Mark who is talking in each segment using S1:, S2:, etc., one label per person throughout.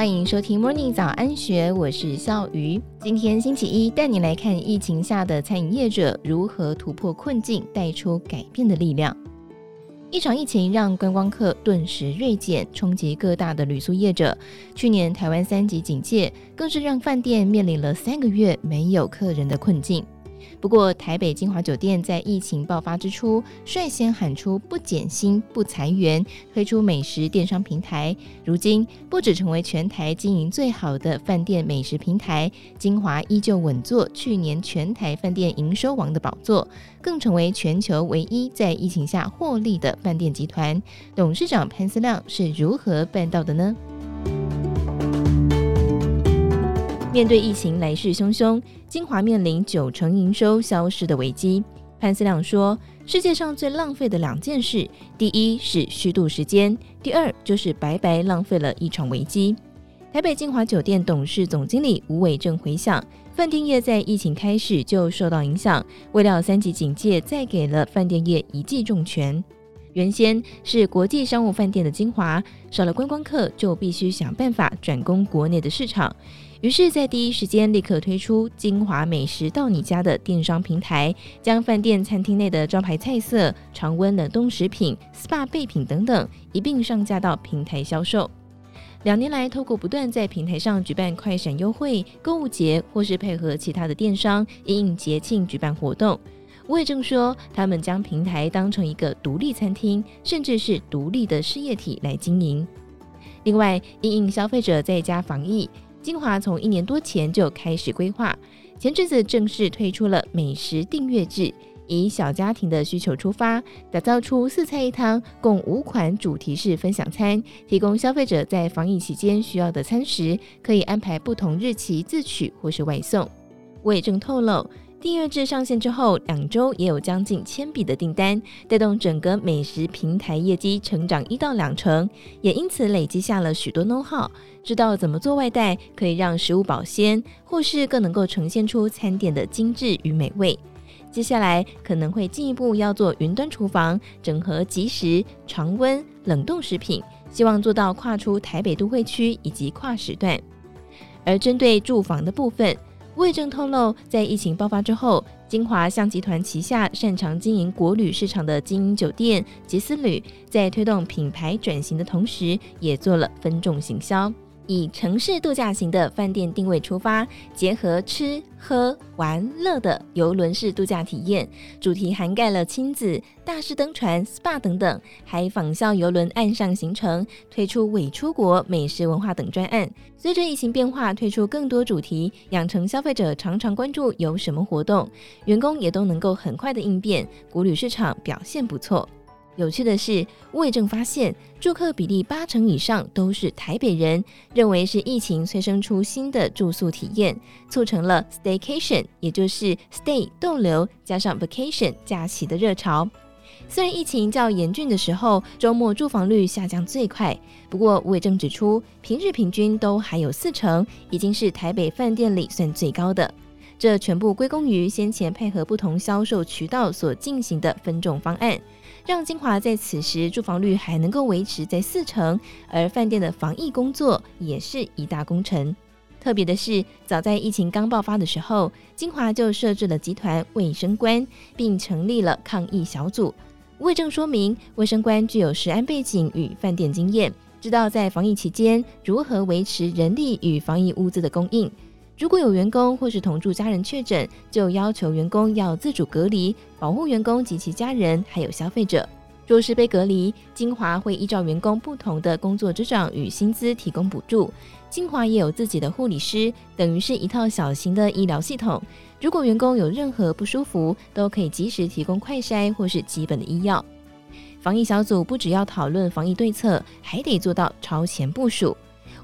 S1: 欢迎收听 Morning 早安学，我是笑鱼。今天星期一，带你来看疫情下的餐饮业者如何突破困境，带出改变的力量。一场疫情让观光客顿时锐减，冲击各大的旅宿业者。去年台湾三级警戒，更是让饭店面临了三个月没有客人的困境。不过，台北金华酒店在疫情爆发之初，率先喊出不减薪、不裁员，推出美食电商平台。如今，不只成为全台经营最好的饭店美食平台，金华依旧稳坐去年全台饭店营收王的宝座，更成为全球唯一在疫情下获利的饭店集团。董事长潘思亮是如何办到的呢？面对疫情来势汹汹，金华面临九成营收消失的危机。潘思亮说：“世界上最浪费的两件事，第一是虚度时间，第二就是白白浪费了一场危机。”台北金华酒店董事总经理吴伟正回想，饭店业在疫情开始就受到影响，未料三级警戒再给了饭店业一记重拳。原先是国际商务饭店的金华，少了观光客，就必须想办法转攻国内的市场。于是，在第一时间立刻推出“精华美食到你家”的电商平台，将饭店餐厅内的招牌菜色、常温冷冻食品、SPA 备品等等一并上架到平台销售。两年来，透过不断在平台上举办快闪优惠、购物节，或是配合其他的电商因应节庆举办活动。吴伟正说，他们将平台当成一个独立餐厅，甚至是独立的事业体来经营。另外，因应消费者在家防疫。金华从一年多前就开始规划，前阵子正式推出了美食订阅制，以小家庭的需求出发，打造出四菜一汤共五款主题式分享餐，提供消费者在防疫期间需要的餐食，可以安排不同日期自取或是外送。我也正透露。订阅制上线之后，两周也有将近千笔的订单，带动整个美食平台业绩成长一到两成，也因此累积下了许多 know-how，知道怎么做外带可以让食物保鲜，或是更能够呈现出餐点的精致与美味。接下来可能会进一步要做云端厨房，整合即时、常温、冷冻食品，希望做到跨出台北都会区以及跨时段。而针对住房的部分。魏正透露，在疫情爆发之后，金华向集团旗下擅长经营国旅市场的经营酒店、杰斯旅，在推动品牌转型的同时，也做了分众行销。以城市度假型的饭店定位出发，结合吃喝玩乐的游轮式度假体验，主题涵盖了亲子、大师登船、SPA 等等，还仿效游轮岸上行程，推出伪出国美食文化等专案。随着疫情变化，推出更多主题，养成消费者常常关注有什么活动，员工也都能够很快的应变，国旅市场表现不错。有趣的是，魏正发现住客比例八成以上都是台北人，认为是疫情催生出新的住宿体验，促成了 staycation，也就是 stay 逗留加上 vacation 假期的热潮。虽然疫情较严峻的时候，周末住房率下降最快，不过魏正指出，平日平均都还有四成，已经是台北饭店里算最高的。这全部归功于先前配合不同销售渠道所进行的分众方案。让金华在此时住房率还能够维持在四成，而饭店的防疫工作也是一大工程。特别的是，早在疫情刚爆发的时候，金华就设置了集团卫生官，并成立了抗疫小组。魏正说明，卫生官具有食安背景与饭店经验，知道在防疫期间如何维持人力与防疫物资的供应。如果有员工或是同住家人确诊，就要求员工要自主隔离，保护员工及其家人，还有消费者。若是被隔离，金华会依照员工不同的工作职掌与薪资提供补助。金华也有自己的护理师，等于是一套小型的医疗系统。如果员工有任何不舒服，都可以及时提供快筛或是基本的医药。防疫小组不只要讨论防疫对策，还得做到超前部署。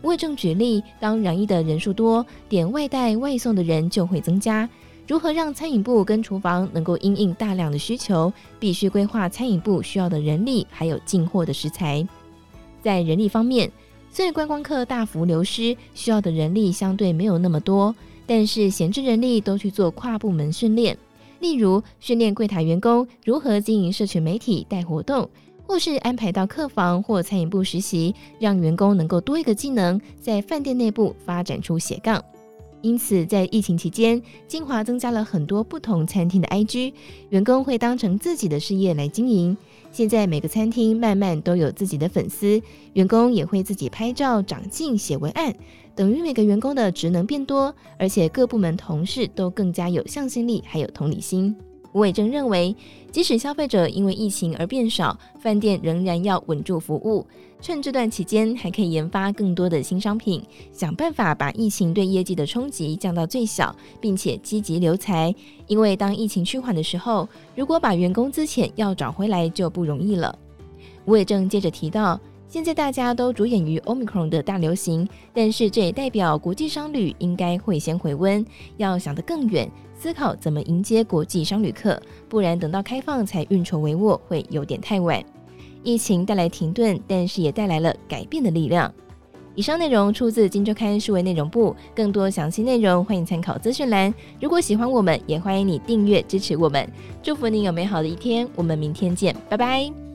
S1: 为正举例，当染疫的人数多，点外带外送的人就会增加。如何让餐饮部跟厨房能够因应大量的需求，必须规划餐饮部需要的人力，还有进货的食材。在人力方面，虽然观光客大幅流失，需要的人力相对没有那么多，但是闲置人力都去做跨部门训练，例如训练柜台员工如何经营社群媒体带活动。或是安排到客房或餐饮部实习，让员工能够多一个技能，在饭店内部发展出斜杠。因此，在疫情期间，金华增加了很多不同餐厅的 IG，员工会当成自己的事业来经营。现在每个餐厅慢慢都有自己的粉丝，员工也会自己拍照、长进、写文案，等于每个员工的职能变多，而且各部门同事都更加有向心力，还有同理心。吴伟正认为，即使消费者因为疫情而变少，饭店仍然要稳住服务。趁这段期间，还可以研发更多的新商品，想办法把疫情对业绩的冲击降到最小，并且积极留才。因为当疫情趋缓的时候，如果把员工资遣要找回来就不容易了。吴伟正接着提到，现在大家都着眼于 Omicron 的大流行，但是这也代表国际商旅应该会先回温，要想得更远。思考怎么迎接国际商旅客，不然等到开放才运筹帷幄，会有点太晚。疫情带来停顿，但是也带来了改变的力量。以上内容出自《金周刊》数位内容部，更多详细内容欢迎参考资讯栏。如果喜欢我们，也欢迎你订阅支持我们。祝福你有美好的一天，我们明天见，拜拜。